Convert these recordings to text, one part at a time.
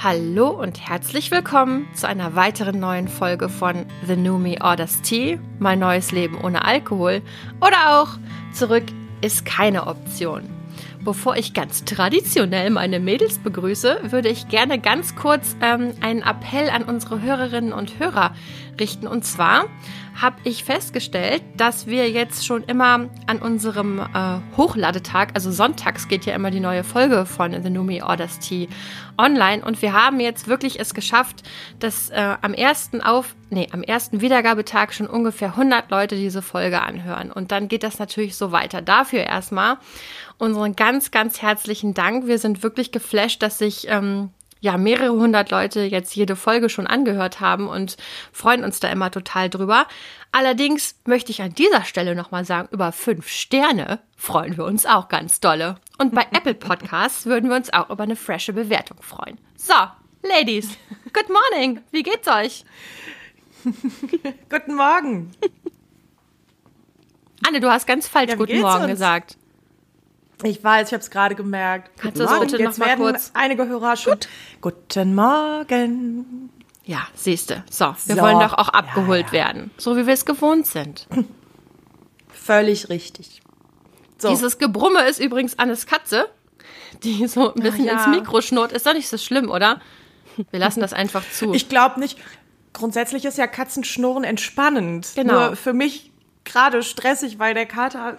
Hallo und herzlich willkommen zu einer weiteren neuen Folge von The New Me Orders Tea, mein neues Leben ohne Alkohol oder auch Zurück ist keine Option. Bevor ich ganz traditionell meine Mädels begrüße, würde ich gerne ganz kurz ähm, einen Appell an unsere Hörerinnen und Hörer richten. Und zwar habe ich festgestellt, dass wir jetzt schon immer an unserem äh, Hochladetag, also sonntags geht ja immer die neue Folge von The Numi Orders Tea online und wir haben jetzt wirklich es geschafft, dass äh, am ersten auf, nee, am ersten Wiedergabetag schon ungefähr 100 Leute diese Folge anhören und dann geht das natürlich so weiter. Dafür erstmal unseren ganz, ganz herzlichen Dank. Wir sind wirklich geflasht, dass sich ähm, ja mehrere hundert Leute jetzt jede Folge schon angehört haben und freuen uns da immer total drüber. Allerdings möchte ich an dieser Stelle nochmal sagen, über fünf Sterne freuen wir uns auch ganz dolle. Und bei Apple Podcasts würden wir uns auch über eine frische Bewertung freuen. So, Ladies, good morning. Wie geht's euch? Guten Morgen. Anne, du hast ganz falsch Ja, Guten Morgen uns? gesagt. Ich weiß, ich habe es gerade gemerkt. Kannst Guten du das Morgen. bitte noch mal kurz- einige Hörer schon. Guten Morgen. Ja, siehste. So, wir So. wollen doch auch abgeholt Ja, ja. werden. So wie wir es gewohnt sind. Völlig richtig. So. Dieses Gebrumme ist übrigens Annes Katze, die so ein bisschen ja. ins Mikro schnurrt. Ist doch nicht so schlimm, oder? Wir lassen das einfach zu. Ich glaube nicht. Grundsätzlich ist ja Katzenschnurren entspannend. Genau. Nur für mich gerade stressig, weil der Kater.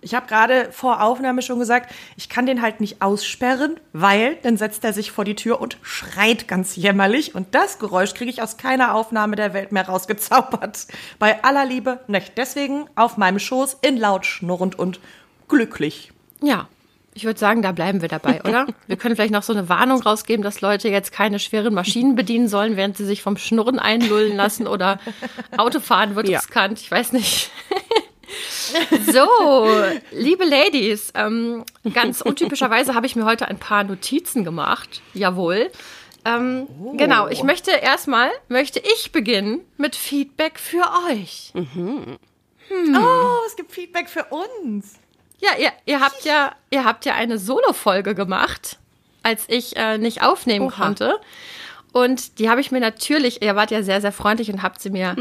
Ich habe gerade vor Aufnahme schon gesagt, ich kann den halt nicht aussperren, weil dann setzt er sich vor die Tür und schreit ganz jämmerlich. Und das Geräusch kriege ich aus keiner Aufnahme der Welt mehr rausgezaubert. Bei aller Liebe nicht. Deswegen auf meinem Schoß in laut schnurrend und glücklich. ja, ich würde sagen, da bleiben wir dabei, oder? Wir können vielleicht noch so eine Warnung rausgeben, dass Leute jetzt keine schweren Maschinen bedienen sollen, während sie sich vom Schnurren einlullen lassen oder Autofahren wird Ja. riskant. Ich weiß nicht. So, liebe Ladies, ähm, ganz untypischerweise habe ich mir heute ein paar Notizen gemacht. Jawohl. Ähm, Genau, ich möchte erstmal, möchte ich beginnen mit Feedback für euch. Oh, es gibt Feedback für uns. Ja, ihr, ihr habt ja, ihr habt ja eine Solo-Folge gemacht, als ich äh, nicht aufnehmen konnte. Und die habe ich mir natürlich, ihr wart ja sehr, sehr freundlich und habt sie mir,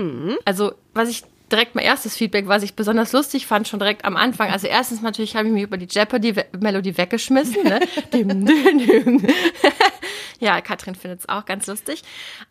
also was ich direkt mein erstes Feedback, was ich besonders lustig fand, schon direkt am Anfang. Also erstens natürlich habe ich mich über die Jeopardy-Melodie weggeschmissen. Ne? Dim, dim, dim. ja, Katrin findet es auch ganz lustig.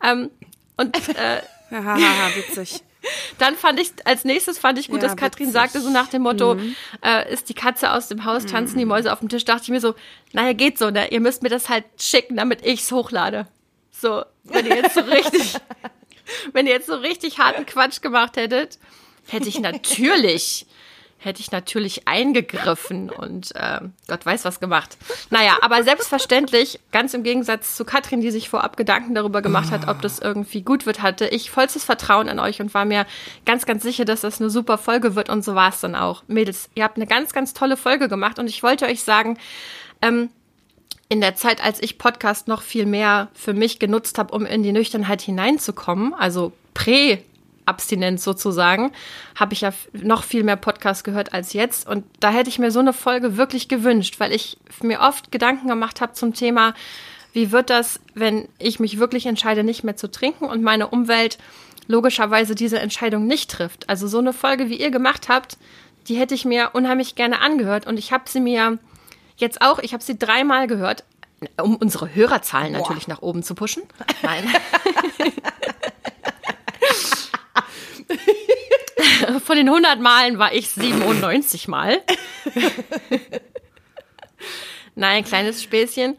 Ähm, und äh, witzig. dann fand ich, als nächstes fand ich gut, Ja, dass Katrin witzig. sagte, so nach dem Motto, äh, ist die Katze aus dem Haus, tanzen die Mäuse auf dem Tisch, dachte ich mir so, naja, geht so, ne? Ihr müsst mir das halt schicken, damit ich's hochlade. So, wenn ihr jetzt so richtig, wenn ihr jetzt so richtig harten Quatsch gemacht hättet, hätte ich natürlich, hätte ich natürlich eingegriffen und äh, Gott weiß was gemacht. Naja, aber selbstverständlich, ganz im Gegensatz zu Katrin, die sich vorab Gedanken darüber gemacht hat, ob das irgendwie gut wird, hatte ich vollstes Vertrauen in euch und war mir ganz, ganz sicher, dass das eine super Folge wird und so war es dann auch. Mädels, ihr habt eine ganz, ganz tolle Folge gemacht und ich wollte euch sagen, ähm, in der Zeit, als ich Podcast noch viel mehr für mich genutzt habe, um in die Nüchternheit hineinzukommen, also prä Abstinenz sozusagen, habe ich ja noch viel mehr Podcast gehört als jetzt. Und da hätte ich mir so eine Folge wirklich gewünscht, weil ich mir oft Gedanken gemacht habe zum Thema, wie wird das, wenn ich mich wirklich entscheide, nicht mehr zu trinken und meine Umwelt logischerweise diese Entscheidung nicht trifft. Also so eine Folge, wie ihr gemacht habt, die hätte ich mir unheimlich gerne angehört. Und ich habe sie mir jetzt auch, ich habe sie dreimal gehört, um unsere Hörerzahlen natürlich nach oben zu pushen. Nein. Von den 100 Malen war ich 97 Mal. Nein, kleines Späßchen.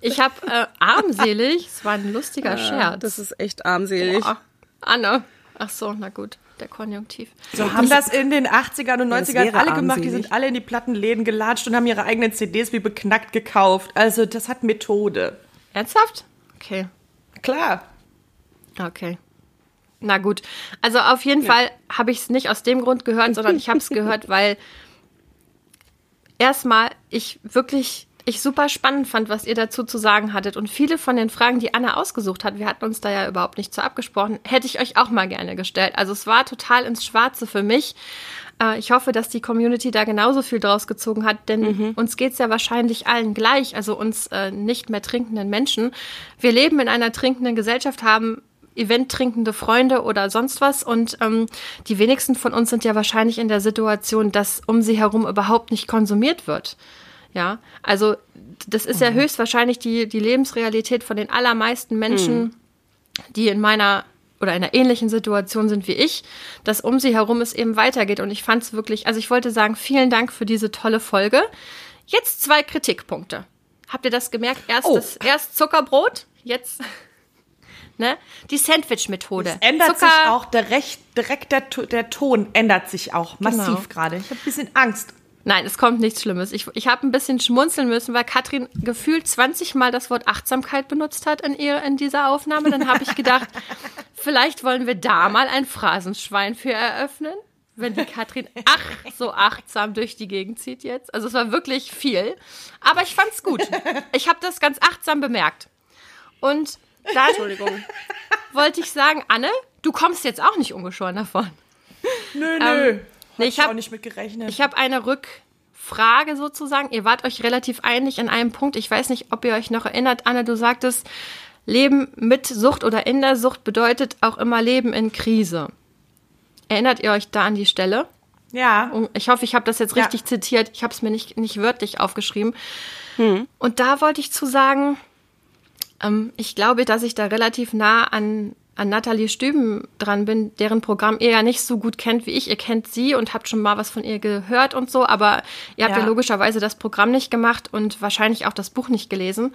Ich habe äh, armselig, es war ein lustiger Scherz. Das ist echt armselig. Boah, Anne. Ach so, na gut, der Konjunktiv. So haben das in den 80ern und das 90ern wäre alle gemacht. Die sind alle in die Plattenläden gelatscht und haben ihre eigenen CDs wie beknackt gekauft. Also das hat Methode. Ernsthaft? Okay. Klar. Okay. Na gut. Also auf jeden Fall habe ich es nicht aus dem Grund gehört, sondern ich habe es gehört, weil erstmal ich wirklich ich super spannend fand, was ihr dazu zu sagen hattet. Und viele von den Fragen, die Anna ausgesucht hat, wir hatten uns da ja überhaupt nicht zu abgesprochen, hätte ich euch auch mal gerne gestellt. Also es war total ins Schwarze für mich. Äh, ich hoffe, dass die Community da genauso viel draus gezogen hat, denn mhm. uns geht's ja wahrscheinlich allen gleich, also uns äh, nicht mehr trinkenden Menschen. Wir leben in einer trinkenden Gesellschaft, haben eventtrinkende Freunde oder sonst was. Und ähm, die wenigsten von uns sind ja wahrscheinlich in der Situation, dass um sie herum überhaupt nicht konsumiert wird. Ja, also das ist mhm. ja höchstwahrscheinlich die, die Lebensrealität von den allermeisten Menschen, mhm. die in meiner oder in einer ähnlichen Situation sind wie ich, dass um sie herum es eben weitergeht. Und ich fand es wirklich, also ich wollte sagen, vielen Dank für diese tolle Folge. Jetzt zwei Kritikpunkte. Habt ihr das gemerkt? Erst, oh. das, erst Zuckerbrot, jetzt ne? Die Sandwich-Methode. ändert Zucker. sich auch direkt, direkt der, der Ton ändert sich auch massiv genau. gerade. Ich habe ein bisschen Angst. Nein, es kommt nichts Schlimmes. Ich, ich habe ein bisschen schmunzeln müssen, weil Katrin gefühlt 20 Mal das Wort Achtsamkeit benutzt hat in, ihr, in dieser Aufnahme. Dann habe ich gedacht, vielleicht wollen wir da mal ein Phrasenschwein für eröffnen, wenn die Katrin ach so achtsam durch die Gegend zieht jetzt. Also es war wirklich viel, aber ich fand's gut. Ich habe das ganz achtsam bemerkt. Und dann Entschuldigung. wollte ich sagen, Anne, du kommst jetzt auch nicht ungeschoren davon. Nö, nö. Ähm, Nee, ich habe nicht mit gerechnet. Ich habe eine Rückfrage sozusagen. Ihr wart euch relativ einig in einem Punkt. Ich weiß nicht, ob ihr euch noch erinnert, Anne, du sagtest, Leben mit Sucht oder in der Sucht bedeutet auch immer Leben in Krise. Erinnert ihr euch da an die Stelle? Ja. Ich hoffe, ich habe das jetzt richtig ja. zitiert. Ich habe es mir nicht, nicht wörtlich aufgeschrieben. Hm. Und da wollte ich zu sagen, ähm, ich glaube, dass ich da relativ nah an an Nathalie Stüben dran bin, deren Programm ihr ja nicht so gut kennt wie ich. Ihr kennt sie und habt schon mal was von ihr gehört und so, aber ihr habt ja, ja logischerweise das Programm nicht gemacht und wahrscheinlich auch das Buch nicht gelesen.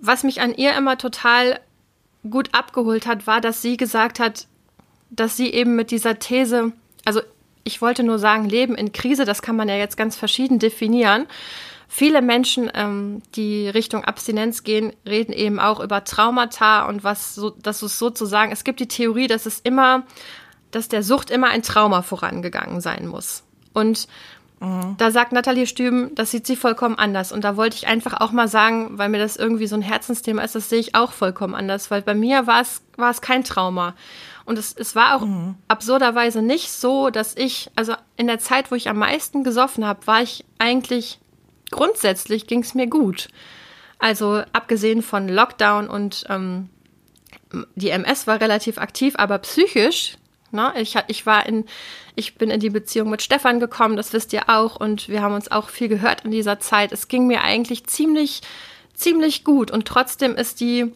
Was mich an ihr immer total gut abgeholt hat, war, dass sie gesagt hat, dass sie eben mit dieser These, also ich wollte nur sagen, Leben in Krise, das kann man ja jetzt ganz verschieden definieren. Viele Menschen, ähm, die Richtung Abstinenz gehen, reden eben auch über Traumata und was so, das ist sozusagen, es gibt die Theorie, dass es immer, dass der Sucht immer ein Trauma vorangegangen sein muss. Und mhm. da sagt Nathalie Stüben, das sieht sie vollkommen anders. Und da wollte ich einfach auch mal sagen, weil mir das irgendwie so ein Herzensthema ist, das sehe ich auch vollkommen anders, weil bei mir war es, war es kein Trauma. Und es, es war auch mhm. absurderweise nicht so, dass ich, also in der Zeit, wo ich am meisten gesoffen habe, war ich eigentlich grundsätzlich ging es mir gut. Also abgesehen von Lockdown und ähm, die MS war relativ aktiv, aber psychisch, ne, ich, ich war in, ich bin in die Beziehung mit Stefan gekommen, das wisst ihr auch, und wir haben uns auch viel gehört in dieser Zeit. Es ging mir eigentlich ziemlich, ziemlich gut und trotzdem ist die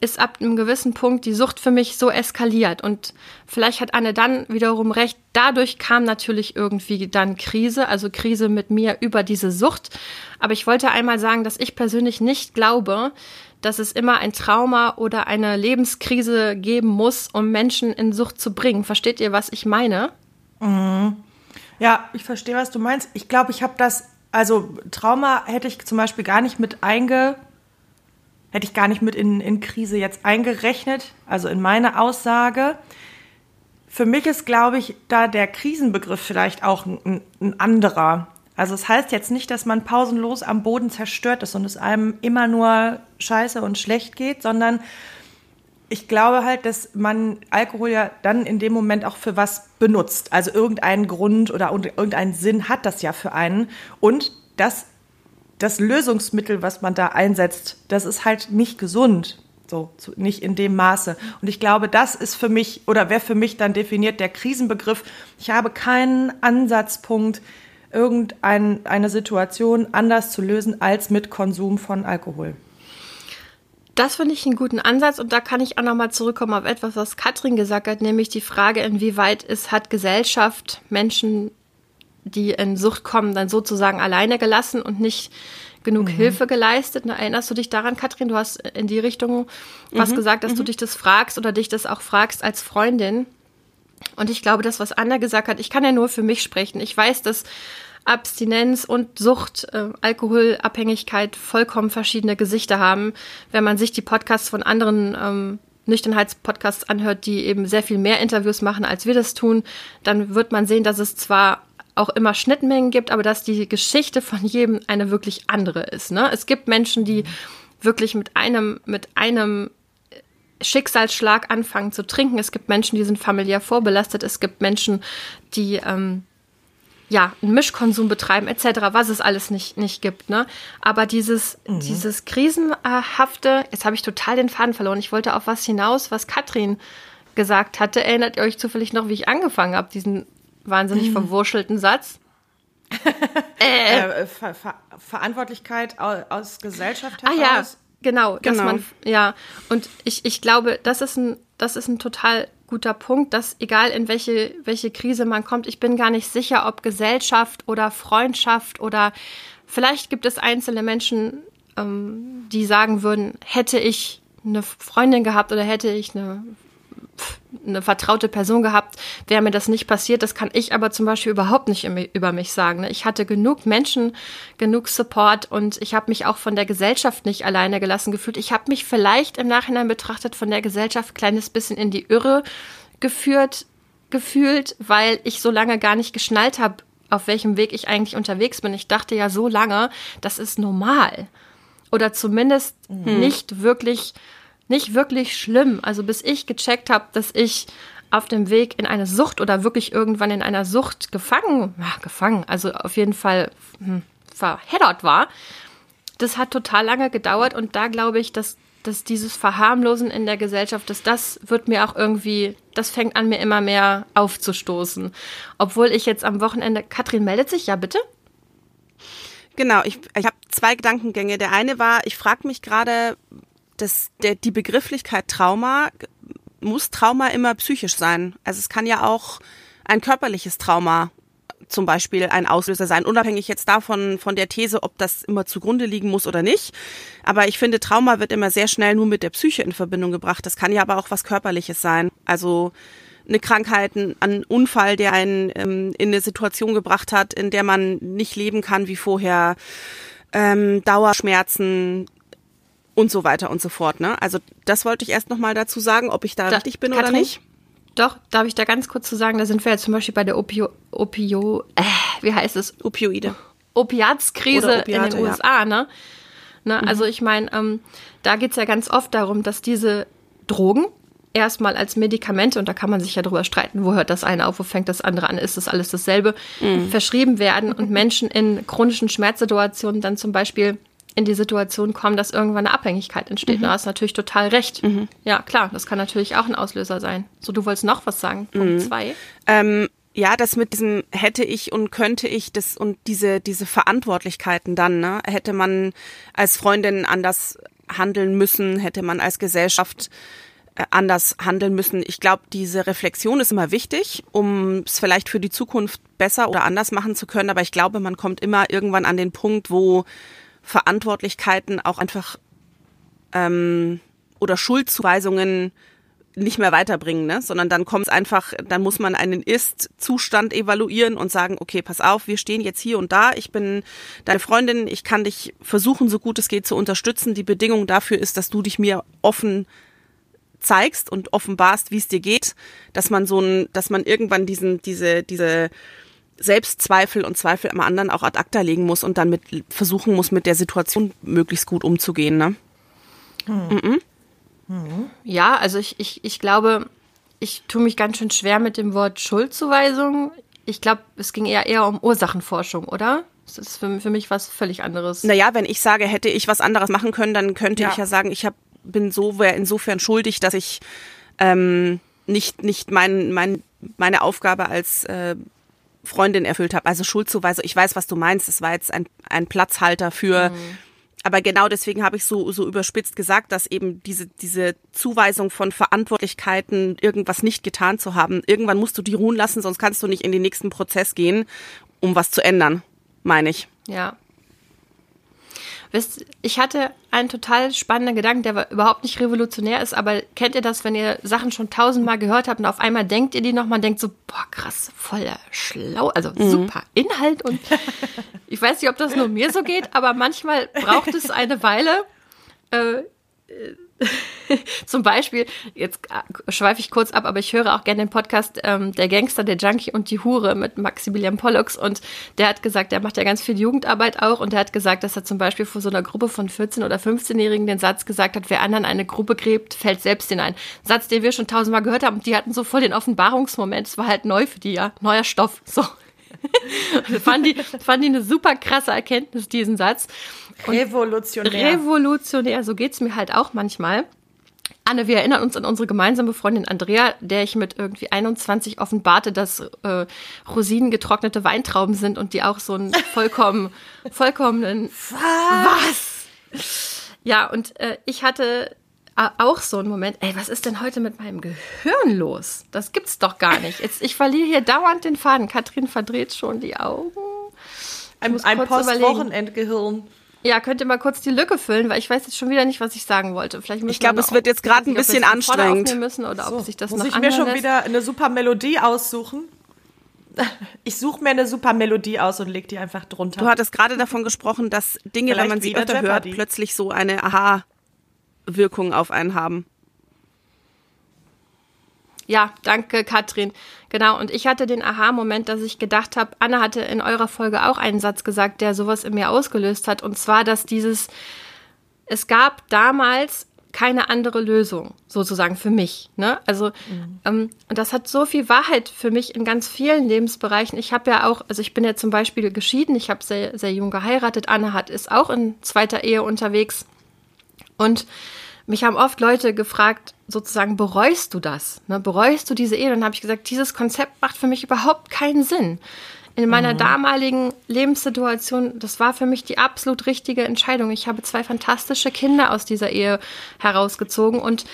ist ab einem gewissen Punkt die Sucht für mich so eskaliert. Und vielleicht hat Anne dann wiederum recht. Dadurch kam natürlich irgendwie dann Krise, also Krise mit mir über diese Sucht. Aber ich wollte einmal sagen, dass ich persönlich nicht glaube, dass es immer ein Trauma oder eine Lebenskrise geben muss, um Menschen in Sucht zu bringen. Versteht ihr, was ich meine? Mhm. Ja, ich verstehe, was du meinst. Ich glaube, ich habe das, also Trauma hätte ich zum Beispiel gar nicht mit einge hätte ich gar nicht mit in, in Krise jetzt eingerechnet, also in meine Aussage. Für mich ist, glaube ich, da der Krisenbegriff vielleicht auch ein, ein anderer. Also es heißt jetzt nicht, dass man pausenlos am Boden zerstört ist und es einem immer nur scheiße und schlecht geht, sondern ich glaube halt, dass man Alkohol ja dann in dem Moment auch für was benutzt. Also irgendeinen Grund oder irgendeinen Sinn hat das ja für einen. Und das das Lösungsmittel, was man da einsetzt, das ist halt nicht gesund. So, nicht in dem Maße. Und ich glaube, das ist für mich oder wäre für mich dann definiert der Krisenbegriff. Ich habe keinen Ansatzpunkt, irgendeine Situation anders zu lösen als mit Konsum von Alkohol. Das finde ich einen guten Ansatz und da kann ich auch nochmal zurückkommen auf etwas, was Katrin gesagt hat, nämlich die Frage, inwieweit es hat Gesellschaft Menschen die in Sucht kommen, dann sozusagen alleine gelassen und nicht genug mhm. Hilfe geleistet. Erinnerst du dich daran, Katrin? Du hast in die Richtung was mhm. gesagt, dass mhm. du dich das fragst oder dich das auch fragst als Freundin. Und ich glaube, das, was Anna gesagt hat, ich kann ja nur für mich sprechen. Ich weiß, dass Abstinenz und Sucht, äh, Alkoholabhängigkeit vollkommen verschiedene Gesichter haben. Wenn man sich die Podcasts von anderen ähm, Nüchternheitspodcasts anhört, die eben sehr viel mehr Interviews machen, als wir das tun, dann wird man sehen, dass es zwar auch immer Schnittmengen gibt, aber dass die Geschichte von jedem eine wirklich andere ist. Ne? Es gibt Menschen, die wirklich mit einem, mit einem Schicksalsschlag anfangen zu trinken. Es gibt Menschen, die sind familiär vorbelastet. Es gibt Menschen, die ähm, ja einen Mischkonsum betreiben etc. Was es alles nicht nicht gibt. Ne? Aber dieses mhm. dieses krisenhafte, jetzt habe ich total den Faden verloren. Ich wollte auf was hinaus, was Katrin gesagt hatte. Erinnert ihr euch zufällig noch, wie ich angefangen habe, diesen wahnsinnig mhm. verwurschelten Satz? äh, äh, Ver Ver Verantwortlichkeit aus, aus Gesellschaft heraus. Ah ja, Genau, genau. Man, ja. Und ich, ich glaube, das ist ein, das ist ein total guter Punkt, dass egal in welche, welche Krise man kommt, ich bin gar nicht sicher, ob Gesellschaft oder Freundschaft oder vielleicht gibt es einzelne Menschen, ähm, die sagen würden, hätte ich eine Freundin gehabt oder hätte ich eine eine vertraute Person gehabt, wäre mir das nicht passiert. Das kann ich aber zum Beispiel überhaupt nicht über mich sagen. Ne? Ich hatte genug Menschen, genug Support und ich habe mich auch von der Gesellschaft nicht alleine gelassen gefühlt. Ich habe mich vielleicht im Nachhinein betrachtet von der Gesellschaft ein kleines bisschen in die Irre geführt, gefühlt, weil ich so lange gar nicht geschnallt habe, auf welchem Weg ich eigentlich unterwegs bin. Ich dachte ja so lange, das ist normal. Oder zumindest mhm. nicht wirklich nicht wirklich schlimm. Also bis ich gecheckt habe, dass ich auf dem Weg in eine Sucht oder wirklich irgendwann in einer Sucht gefangen, ja, gefangen, also auf jeden Fall hm, verheddert war. Das hat total lange gedauert und da glaube ich, dass, dass dieses Verharmlosen in der Gesellschaft, dass das wird mir auch irgendwie, das fängt an mir immer mehr aufzustoßen. Obwohl ich jetzt am Wochenende, Katrin meldet sich, ja bitte? Genau, ich, ich habe zwei Gedankengänge. Der eine war, ich frage mich gerade, das, der, die Begrifflichkeit Trauma, muss Trauma immer psychisch sein? Also es kann ja auch ein körperliches Trauma zum Beispiel ein Auslöser sein, unabhängig jetzt davon, von der These, ob das immer zugrunde liegen muss oder nicht. Aber ich finde, Trauma wird immer sehr schnell nur mit der Psyche in Verbindung gebracht. Das kann ja aber auch was Körperliches sein. Also eine Krankheit, ein Unfall, der einen ähm, in eine Situation gebracht hat, in der man nicht leben kann wie vorher, ähm, Dauerschmerzen, und so weiter und so fort. Ne? Also das wollte ich erst nochmal dazu sagen, ob ich da, da richtig bin Katrin, oder nicht. Doch, darf ich da ganz kurz zu sagen, da sind wir ja zum Beispiel bei der Opio, Opio äh, wie heißt es? Opioide. Opiatskrise Opiate, in den USA, ja. ne? ne? Mhm. Also ich meine, ähm, da geht's ja ganz oft darum, dass diese Drogen erstmal als Medikamente, und da kann man sich ja drüber streiten, wo hört das eine auf, wo fängt das andere an, ist das alles dasselbe, mhm. verschrieben werden und Menschen in chronischen Schmerzsituationen dann zum Beispiel in die Situation kommen, dass irgendwann eine Abhängigkeit entsteht. Mhm. Da hast du natürlich total recht. Mhm. Ja, klar, das kann natürlich auch ein Auslöser sein. So, du wolltest noch was sagen. Punkt mhm. zwei. Ähm, ja, das mit diesem hätte ich und könnte ich das und diese, diese Verantwortlichkeiten dann, ne? Hätte man als Freundin anders handeln müssen, hätte man als Gesellschaft äh, anders handeln müssen. Ich glaube, diese Reflexion ist immer wichtig, um es vielleicht für die Zukunft besser oder anders machen zu können. Aber ich glaube, man kommt immer irgendwann an den Punkt, wo Verantwortlichkeiten auch einfach ähm, oder Schuldzuweisungen nicht mehr weiterbringen, ne? sondern dann kommt es einfach, dann muss man einen Ist-Zustand evaluieren und sagen, okay, pass auf, wir stehen jetzt hier und da, ich bin deine Freundin, ich kann dich versuchen, so gut es geht zu unterstützen. Die Bedingung dafür ist, dass du dich mir offen zeigst und offenbarst, wie es dir geht, dass man so ein, dass man irgendwann diesen, diese, diese Selbstzweifel und Zweifel am anderen auch ad acta legen muss und dann mit versuchen muss, mit der Situation möglichst gut umzugehen. Ne? Hm. Mhm. Ja, also ich, ich, ich glaube, ich tue mich ganz schön schwer mit dem Wort Schuldzuweisung. Ich glaube, es ging eher eher um Ursachenforschung, oder? Das ist für, für mich was völlig anderes. Naja, wenn ich sage, hätte ich was anderes machen können, dann könnte ja. ich ja sagen, ich hab, bin so insofern schuldig, dass ich ähm, nicht, nicht mein, mein, meine Aufgabe als äh, Freundin erfüllt habe. Also Schuldzuweisung, ich weiß, was du meinst. Es war jetzt ein, ein Platzhalter für. Mhm. Aber genau deswegen habe ich so, so überspitzt gesagt, dass eben diese, diese Zuweisung von Verantwortlichkeiten, irgendwas nicht getan zu haben, irgendwann musst du die ruhen lassen, sonst kannst du nicht in den nächsten Prozess gehen, um was zu ändern, meine ich. Ja, Wisst, ich hatte einen total spannenden Gedanken, der überhaupt nicht revolutionär ist, aber kennt ihr das, wenn ihr Sachen schon tausendmal gehört habt und auf einmal denkt ihr die nochmal, denkt so, boah, krass, voll schlau, also mhm. super Inhalt und ich weiß nicht, ob das nur mir so geht, aber manchmal braucht es eine Weile, äh, Zum Beispiel, jetzt äh, schweife ich kurz ab, aber ich höre auch gerne den Podcast ähm, Der Gangster, der Junkie und die Hure mit Maximilian Pollux und der hat gesagt, der macht ja ganz viel Jugendarbeit auch und der hat gesagt, dass er zum Beispiel vor so einer Gruppe von 14- oder 15-Jährigen den Satz gesagt hat, wer anderen eine Gruppe gräbt, fällt selbst hinein. Satz, den wir schon tausendmal gehört haben die hatten so voll den Offenbarungsmoment. Es war halt neu für die, ja, neuer Stoff, so. fand die, fand die eine super krasse Erkenntnis, diesen Satz. Revolutionär. Revolutionär, so geht's mir halt auch manchmal. Anne, wir erinnern uns an unsere gemeinsame Freundin Andrea, der ich mit irgendwie 21 offenbarte, dass äh, Rosinen getrocknete Weintrauben sind und die auch so einen vollkommen, vollkommenen Was? Was? Ja, und äh, ich hatte äh, auch so einen Moment, ey, was ist denn heute mit meinem Gehirn los? Das gibt's doch gar nicht. Jetzt, ich verliere hier dauernd den Faden. Katrin verdreht schon die Augen. Ein, ein Postwochenendgehirn. Ja, könnt ihr mal kurz die Lücke füllen, weil ich weiß jetzt schon wieder nicht, was ich sagen wollte. Vielleicht ich glaube, es wird jetzt gerade ein bisschen anstrengend. Müssen oder so, ob sich das muss noch ich mir schon lässt. wieder eine super Melodie aussuchen? Ich suche mir eine super Melodie aus und leg die einfach drunter. Du hattest gerade davon gesprochen, dass Dinge, Vielleicht wenn man sie wieder öfter Jeopardy. hört, plötzlich so eine Aha-Wirkung auf einen haben. Ja, danke, Katrin. Genau, und ich hatte den Aha-Moment, dass ich gedacht habe, Anne hatte in eurer Folge auch einen Satz gesagt, der sowas in mir ausgelöst hat. Und zwar, dass dieses, es gab damals keine andere Lösung, sozusagen für mich. Ne? Also, ähm, und das hat so viel Wahrheit für mich in ganz vielen Lebensbereichen. Ich habe ja auch, also ich bin ja zum Beispiel geschieden, ich habe sehr, sehr jung geheiratet. Anne hat ist auch in zweiter Ehe unterwegs. Und mich haben oft Leute gefragt, sozusagen, bereust du das? Ne? Bereust du diese Ehe? Dann habe ich gesagt, dieses Konzept macht für mich überhaupt keinen Sinn. In meiner damaligen Lebenssituation, das war für mich die absolut richtige Entscheidung. Ich habe zwei fantastische Kinder aus dieser Ehe herausgezogen und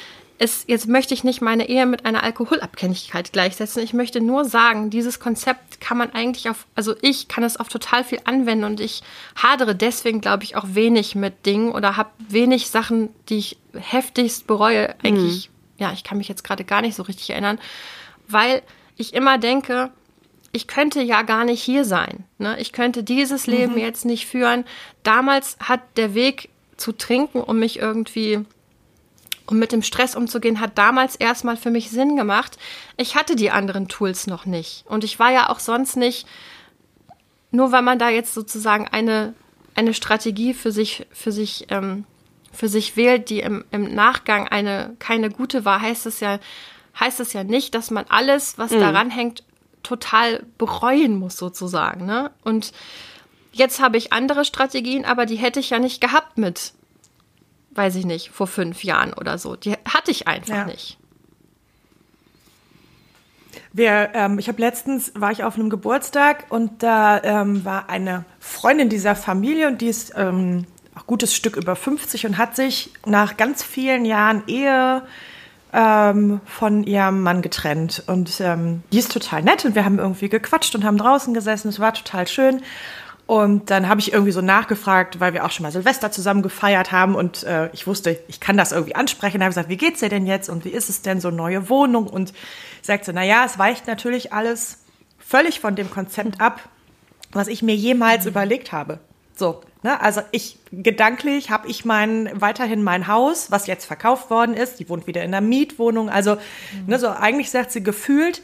es, jetzt möchte ich nicht meine Ehe mit einer Alkoholabhängigkeit gleichsetzen. Ich möchte nur sagen, dieses Konzept kann man eigentlich auf, also ich kann es auf total viel anwenden und ich hadere deswegen, glaube ich, auch wenig mit Dingen oder habe wenig Sachen, die ich heftigst bereue. Eigentlich, ja, ich kann mich jetzt gerade gar nicht so richtig erinnern, weil ich immer denke, ich könnte ja gar nicht hier sein. Ne? Ich könnte dieses Leben jetzt nicht führen. Damals hat der Weg zu trinken, um mich irgendwie um mit dem Stress umzugehen, hat damals erstmal für mich Sinn gemacht. Ich hatte die anderen Tools noch nicht. Und ich war ja auch sonst nicht, nur weil man da jetzt sozusagen eine, eine Strategie für sich, für sich, ähm, für sich wählt, die im, im Nachgang eine, keine gute war, heißt es ja, heißt es ja nicht, dass man alles, was daran hängt, total bereuen muss, sozusagen. Ne? Und jetzt habe ich andere Strategien, aber die hätte ich ja nicht gehabt mit weiß ich nicht, vor fünf Jahren oder so. Die hatte ich einfach Ja. nicht. Wir, ähm, ich habe letztens war ich auf einem Geburtstag und da ähm, war eine Freundin dieser Familie und die ist ähm, auch gutes Stück über 50 und hat sich nach ganz vielen Jahren Ehe ähm, von ihrem Mann getrennt. Und ähm, die ist total nett und wir haben irgendwie gequatscht und haben draußen gesessen. Es war total schön. Und dann habe ich irgendwie so nachgefragt, weil wir auch schon mal Silvester zusammen gefeiert haben und äh, ich wusste, ich kann das irgendwie ansprechen. Da habe ich gesagt, wie geht's dir denn jetzt und wie ist es denn so neue Wohnung? Und sagte, na ja, es weicht natürlich alles völlig von dem Konzept ab, was ich mir jemals überlegt habe. So, ne? Also ich gedanklich habe ich mein weiterhin mein Haus, was jetzt verkauft worden ist. Die wohnt wieder in einer Mietwohnung. Also, ne, so eigentlich sagt sie gefühlt,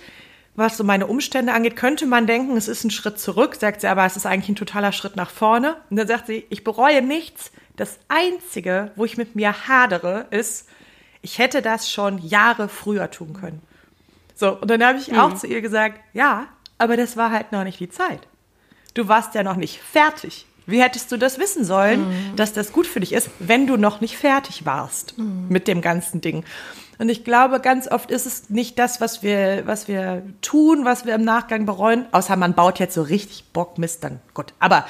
was so meine Umstände angeht, könnte man denken, es ist ein Schritt zurück, sagt sie, aber es ist eigentlich ein totaler Schritt nach vorne. Und dann sagt sie, ich bereue nichts. Das Einzige, wo ich mit mir hadere, ist, ich hätte das schon Jahre früher tun können. So, und dann habe ich auch zu ihr gesagt, ja, aber das war halt noch nicht die Zeit. Du warst ja noch nicht fertig. Wie hättest du das wissen sollen, dass das gut für dich ist, wenn du noch nicht fertig warst mit dem ganzen Ding? Und ich glaube, ganz oft ist es nicht das, was wir, was wir tun, was wir im Nachgang bereuen, außer man baut jetzt so richtig Bockmist, dann gut. Aber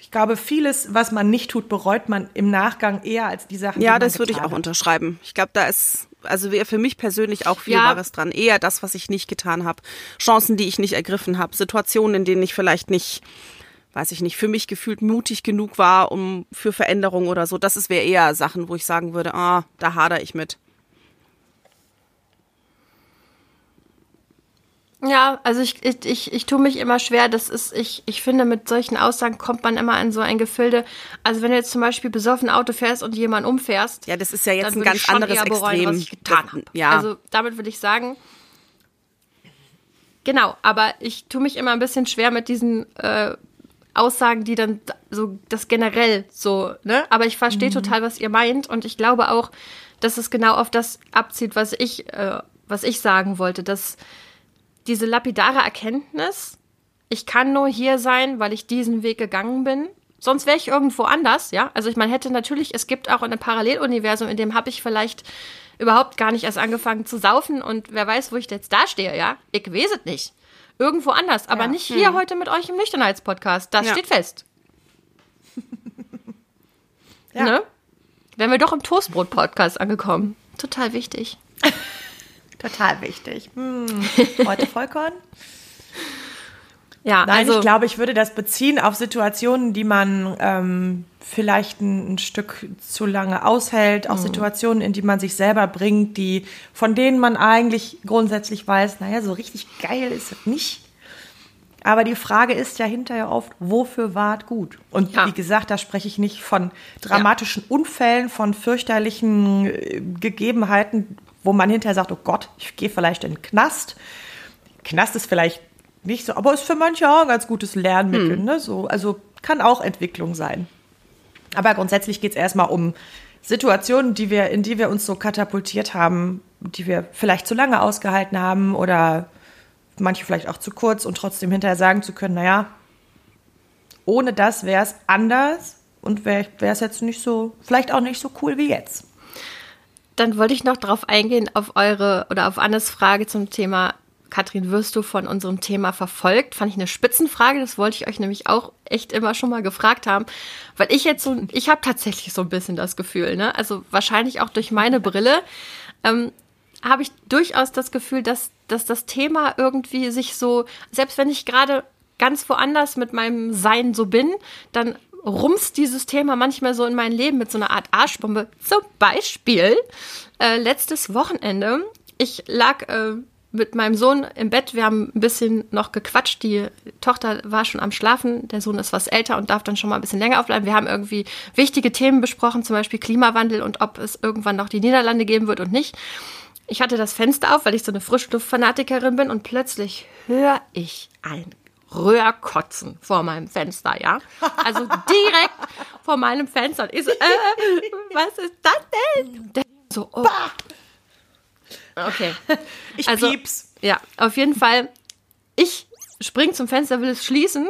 ich glaube, vieles, was man nicht tut, bereut man im Nachgang eher als die Sachen, die Ja, man das würde ich auch hat. unterschreiben. Ich glaube, da ist, also wäre für mich persönlich auch viel Ja. Wahres dran. Eher das, was ich nicht getan habe. Chancen, die ich nicht ergriffen habe. Situationen, in denen ich vielleicht nicht, weiß ich nicht, für mich gefühlt mutig genug war, um für Veränderung oder so. Das ist wäre eher Sachen, wo ich sagen würde, ah, da hader ich mit. Ja, also ich, ich, ich, ich tue mich immer schwer. Das ist, ich, ich finde, mit solchen Aussagen kommt man immer in so ein Gefilde. Also wenn du jetzt zum Beispiel besoffen Auto fährst und jemanden umfährst. Ja, das ist ja jetzt ein würde ganz anderes bereuen, Extrem. Was ich getan habe. Ja. Also damit will ich sagen, genau, aber ich tue mich immer ein bisschen schwer mit diesen äh, Aussagen, die dann so das generell so, ne? Aber ich verstehe total, was ihr meint und ich glaube auch, dass es genau auf das abzieht, was ich, äh, was ich sagen wollte, dass diese lapidare Erkenntnis, ich kann nur hier sein, weil ich diesen Weg gegangen bin. Sonst wäre ich irgendwo anders, ja. Also ich meine, hätte natürlich, es gibt auch ein Paralleluniversum, in dem habe ich vielleicht überhaupt gar nicht erst angefangen zu saufen und wer weiß, wo ich jetzt da stehe, ja. Ich weiß es nicht. Irgendwo anders, aber Ja. nicht hier heute mit euch im Nüchternheitspodcast. Das Ja. steht fest. Ja. Ne? Wären wir doch im Toastbrot-Podcast angekommen. Total wichtig. Total wichtig. Hm. Heute Vollkorn? Ja, Nein, also ich glaube, ich würde das beziehen auf Situationen, die man ähm, vielleicht ein, ein Stück zu lange aushält, Mhm. auch Situationen, in die man sich selber bringt, die von denen man eigentlich grundsätzlich weiß, naja, so richtig geil ist es nicht. Aber die Frage ist ja hinterher oft, wofür war es gut? Und Ja. wie gesagt, da spreche ich nicht von dramatischen Unfällen, von fürchterlichen äh, Gegebenheiten, wo man hinterher sagt, oh Gott, ich gehe vielleicht in den Knast. Knast ist vielleicht nicht so, aber ist für manche auch ein ganz gutes Lernmittel. Ne? So, also kann auch Entwicklung sein. Aber grundsätzlich geht es erstmal um Situationen, die wir, in die wir uns so katapultiert haben, die wir vielleicht zu lange ausgehalten haben oder manche vielleicht auch zu kurz und trotzdem hinterher sagen zu können, naja, ohne das wäre es anders und wäre es jetzt nicht so, vielleicht auch nicht so cool wie jetzt. Dann wollte ich noch darauf eingehen, auf eure oder auf Annes Frage zum Thema, Katrin, wirst du von unserem Thema verfolgt? Fand ich eine Spitzenfrage, das wollte ich euch nämlich auch echt immer schon mal gefragt haben, weil ich jetzt so, ich habe tatsächlich so ein bisschen das Gefühl, ne? Also wahrscheinlich auch durch meine Brille, ähm, habe ich durchaus das Gefühl, dass, dass das Thema irgendwie sich so, selbst wenn ich gerade ganz woanders mit meinem Sein so bin, dann rumst dieses Thema manchmal so in mein Leben mit so einer Art Arschbombe. Zum Beispiel äh, letztes Wochenende, ich lag äh, mit meinem Sohn im Bett, wir haben ein bisschen noch gequatscht, die Tochter war schon am Schlafen, der Sohn ist was älter und darf dann schon mal ein bisschen länger aufbleiben. Wir haben irgendwie wichtige Themen besprochen, zum Beispiel Klimawandel und ob es irgendwann noch die Niederlande geben wird und nicht. Ich hatte das Fenster auf, weil ich so eine Frischluftfanatikerin bin und plötzlich höre ich ein Röhrkotzen vor meinem Fenster, ja? Also direkt vor meinem Fenster. Und ich so, äh, was ist das denn? So, oh. Okay. Ich Also- pieps. Ja, auf jeden Fall. Ich spring zum Fenster, will es schließen.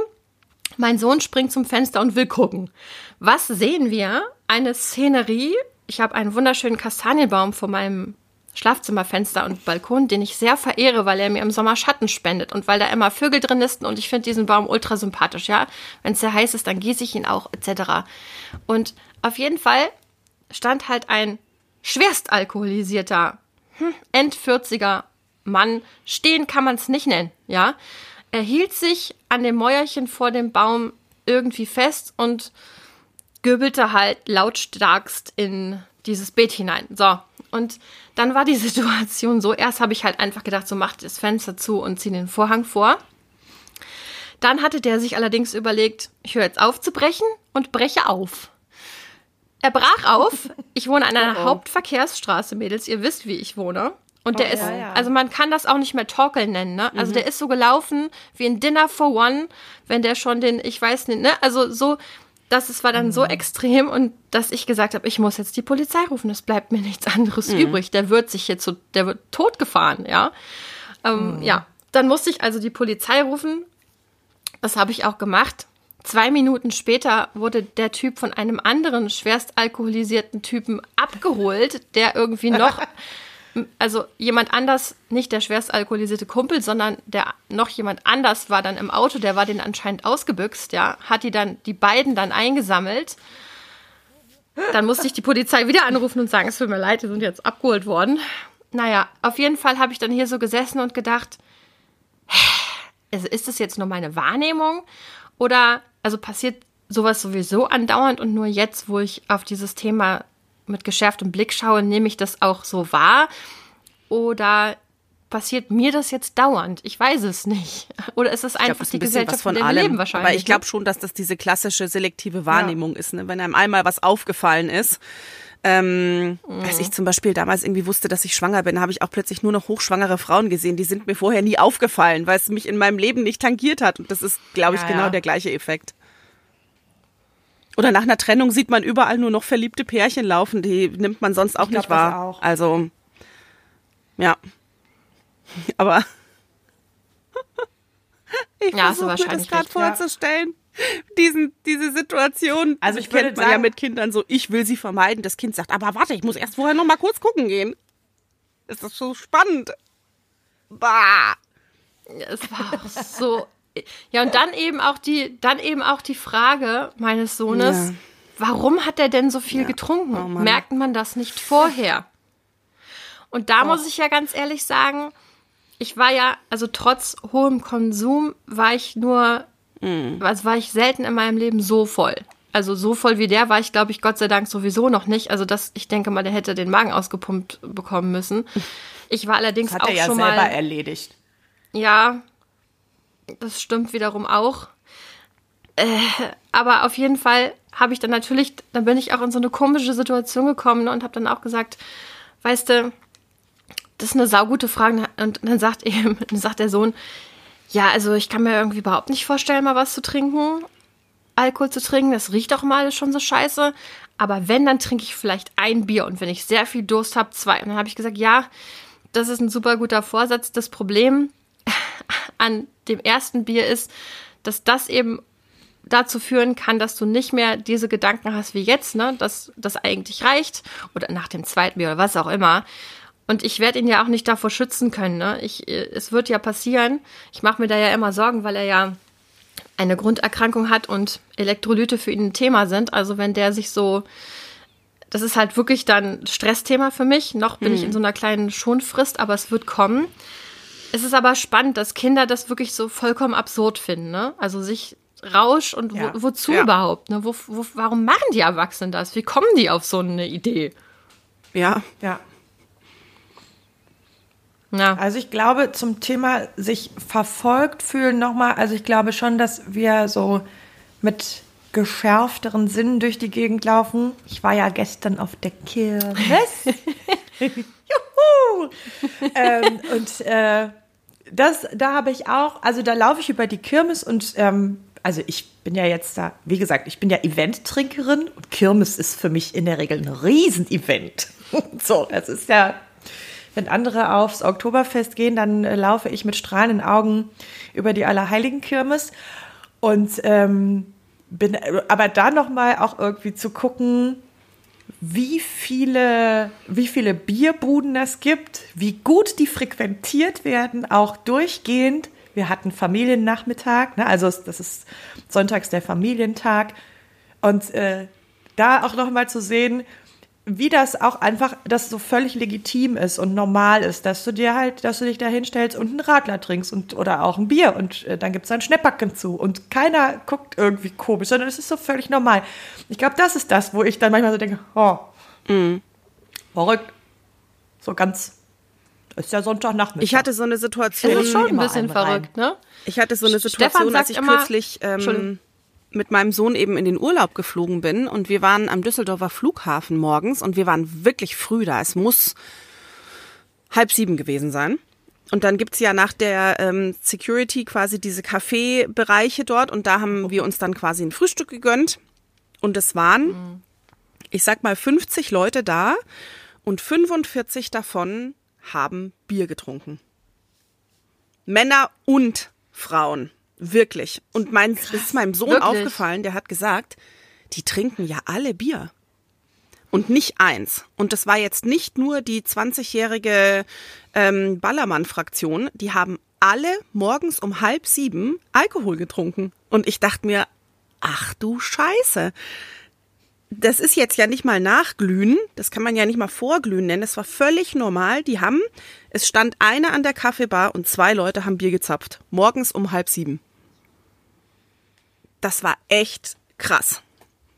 Mein Sohn springt zum Fenster und will gucken. Was sehen wir? Eine Szenerie. Ich habe einen wunderschönen Kastanienbaum vor meinem Schlafzimmerfenster und Balkon, den ich sehr verehre, weil er mir im Sommer Schatten spendet und weil da immer Vögel drin nisten und ich finde diesen Baum ultra sympathisch, ja. Wenn es sehr heiß ist, dann gieße ich ihn auch, etc. Und auf jeden Fall stand halt ein schwerst alkoholisierter, hm, End-40er Mann, stehen kann man es nicht nennen, ja. Er hielt sich an dem Mäuerchen vor dem Baum irgendwie fest und göbelte halt lautstarkst in dieses Beet hinein. So. Und dann war die Situation so, erst habe ich halt einfach gedacht, so macht das Fenster zu und zieh den Vorhang vor. Dann hatte der sich allerdings überlegt, ich höre jetzt auf zu brechen und breche auf. Er brach auf. Ich wohne an einer Hauptverkehrsstraße, Mädels. Ihr wisst, wie ich wohne. Und der ist, ja, ja. also man kann das auch nicht mehr torkeln nennen, ne? Also der ist so gelaufen wie ein Dinner for One, wenn der schon den, ich weiß nicht, ne? Also so, das ist, war dann so extrem und dass ich gesagt habe, ich muss jetzt die Polizei rufen. Es bleibt mir nichts anderes übrig. Der wird sich jetzt so, der wird totgefahren, ja. Ähm, Ja, dann musste ich also die Polizei rufen. Das habe ich auch gemacht. Zwei Minuten später wurde der Typ von einem anderen schwerst alkoholisierten Typen abgeholt, der irgendwie noch, also jemand anders, nicht der schwerst alkoholisierte Kumpel, sondern der noch jemand anders war dann im Auto, der war den anscheinend ausgebüxt, ja, hat die dann, die beiden dann eingesammelt. Dann musste ich die Polizei wieder anrufen und sagen, es tut mir leid, die sind jetzt abgeholt worden. Naja, auf jeden Fall habe ich dann hier so gesessen und gedacht, ist das jetzt nur meine Wahrnehmung oder also passiert sowas sowieso andauernd und nur jetzt, wo ich auf dieses Thema mit geschärftem Blick schaue, nehme ich das auch so wahr oder passiert mir das jetzt dauernd? Ich weiß es nicht. Oder ist es einfach glaub, das ist die ein bisschen Gesellschaft, von in der wir allem. leben wahrscheinlich? Aber ich glaube ne? schon, dass das diese klassische selektive Wahrnehmung ist. Ne? Wenn einem einmal was aufgefallen ist, ähm, Mhm. als ich zum Beispiel damals irgendwie wusste, dass ich schwanger bin, habe ich auch plötzlich nur noch hochschwangere Frauen gesehen. Die sind mir vorher nie aufgefallen, weil es mich in meinem Leben nicht tangiert hat. Und das ist, glaube ich, Ja, genau ja. der gleiche Effekt. Oder nach einer Trennung sieht man überall nur noch verliebte Pärchen laufen, die nimmt man sonst auch Ich glaub, nicht wahr. das auch. Also, ja. Aber ich Ja, versuche mir das gerade recht, ja. Diesen, diese Situation, Also ich man ja mit Kindern so, ich will sie vermeiden. Das Kind sagt, aber warte, ich muss erst vorher noch mal kurz gucken gehen. Ist das so spannend? Bah. Es war auch so. Ja, und dann eben auch die, dann eben auch die Frage meines Sohnes, Ja. warum hat er denn so viel getrunken? Oh. Merkt man das nicht vorher? Und da muss ich ja ganz ehrlich sagen, ich war ja, also trotz hohem Konsum war ich nur, also war ich selten in meinem Leben so voll. Also so voll wie der war ich, glaube ich, Gott sei Dank sowieso noch nicht. Also das, ich denke mal, der hätte den Magen ausgepumpt bekommen müssen. Ich war allerdings Das hat auch er ja schon selber mal. erledigt. Ja, das stimmt wiederum auch. Äh, aber auf jeden Fall habe ich dann natürlich, dann bin ich auch in so eine komische Situation gekommen ne, und habe dann auch gesagt, weißt du, das ist eine saugute Frage. Und dann sagt eben, dann sagt der Sohn, ja, also ich kann mir irgendwie überhaupt nicht vorstellen, mal was zu trinken, Alkohol zu trinken. Das riecht auch mal schon so scheiße. Aber wenn, dann trinke ich vielleicht ein Bier und wenn ich sehr viel Durst habe, zwei. Und dann habe ich gesagt, ja, das ist ein super guter Vorsatz. Das Problem an dem ersten Bier ist, dass das eben dazu führen kann, dass du nicht mehr diese Gedanken hast wie jetzt, ne, dass das eigentlich reicht oder nach dem zweiten Bier oder was auch immer. Und ich werde ihn ja auch nicht davor schützen können. Ne? Ich, äh, es wird ja passieren. Ich mache mir da ja immer Sorgen, weil er ja eine Grunderkrankung hat und Elektrolyte für ihn ein Thema sind. Also wenn der sich so, das ist halt wirklich dann Stressthema für mich. Noch bin ich in so einer kleinen Schonfrist, aber es wird kommen. Es ist aber spannend, dass Kinder das wirklich so vollkommen absurd finden. Ne? Also sich Rausch und Ja. wo, wozu Ja. überhaupt? Ne? Wo, wo, warum machen die Erwachsenen das? Wie kommen die auf so eine Idee? Ja, Ja. Ja, Also ich glaube, zum Thema sich verfolgt fühlen nochmal, also ich glaube schon, dass wir so mit geschärfteren Sinnen durch die Gegend laufen. Ich war ja gestern auf der Kirmes. Juhu! ähm, und äh, das, da habe ich auch, also da laufe ich über die Kirmes und ähm, also ich bin ja jetzt da, wie gesagt, ich bin ja Event-Trinkerin und Kirmes ist für mich in der Regel ein Riesen-Event. so, das ist ja, wenn andere aufs Oktoberfest gehen, dann äh, laufe ich mit strahlenden Augen über die Allerheiligen-Kirmes und ähm, bin, aber da noch mal auch irgendwie zu gucken, wie viele, wie viele Bierbuden es gibt, wie gut die frequentiert werden, auch durchgehend. Wir hatten Familiennachmittag, ne? also das ist sonntags der Familientag. Und äh, da auch noch mal zu sehen, wie das auch einfach, das so völlig legitim ist und normal ist, dass du dir halt, dass du dich da hinstellst und einen Radler trinkst und oder auch ein Bier und äh, dann gibt's ein Schnäppacken zu und keiner guckt irgendwie komisch, sondern es ist so völlig normal. Ich glaube, das ist das, wo ich dann manchmal so denke, oh, verrückt. So ganz, ist ja Sonntagnachmittag. ich hatte so eine Situation. es ist schon ein bisschen verrückt, ne? Ich hatte so eine Stefan Situation, als ich immer- kürzlich Entschuldigung. ähm, mit meinem Sohn eben in den Urlaub geflogen bin und wir waren am Düsseldorfer Flughafen morgens und wir waren wirklich früh da. Es muss halb sieben gewesen sein. Und dann gibt's ja nach der ähm, Security quasi diese Kaffeebereiche dort und da haben wir uns dann quasi ein Frühstück gegönnt. Und es waren, ich sag mal, 50 Leute da und 45 davon haben Bier getrunken. Männer und Frauen. Wirklich. Und mein, das ist meinem Sohn Wirklich? aufgefallen, der hat gesagt, die trinken ja alle Bier. Und nicht eins. Und das war jetzt nicht nur die 20-jährige ähm, Ballermann-Fraktion, die haben alle morgens um halb sieben Alkohol getrunken. Und ich dachte mir, ach du Scheiße. Das ist jetzt ja nicht mal nachglühen, das kann man ja nicht mal vorglühen nennen, das war völlig normal. Die haben, es stand einer an der Kaffeebar und zwei Leute haben Bier gezapft. Morgens um halb sieben. Das war echt krass.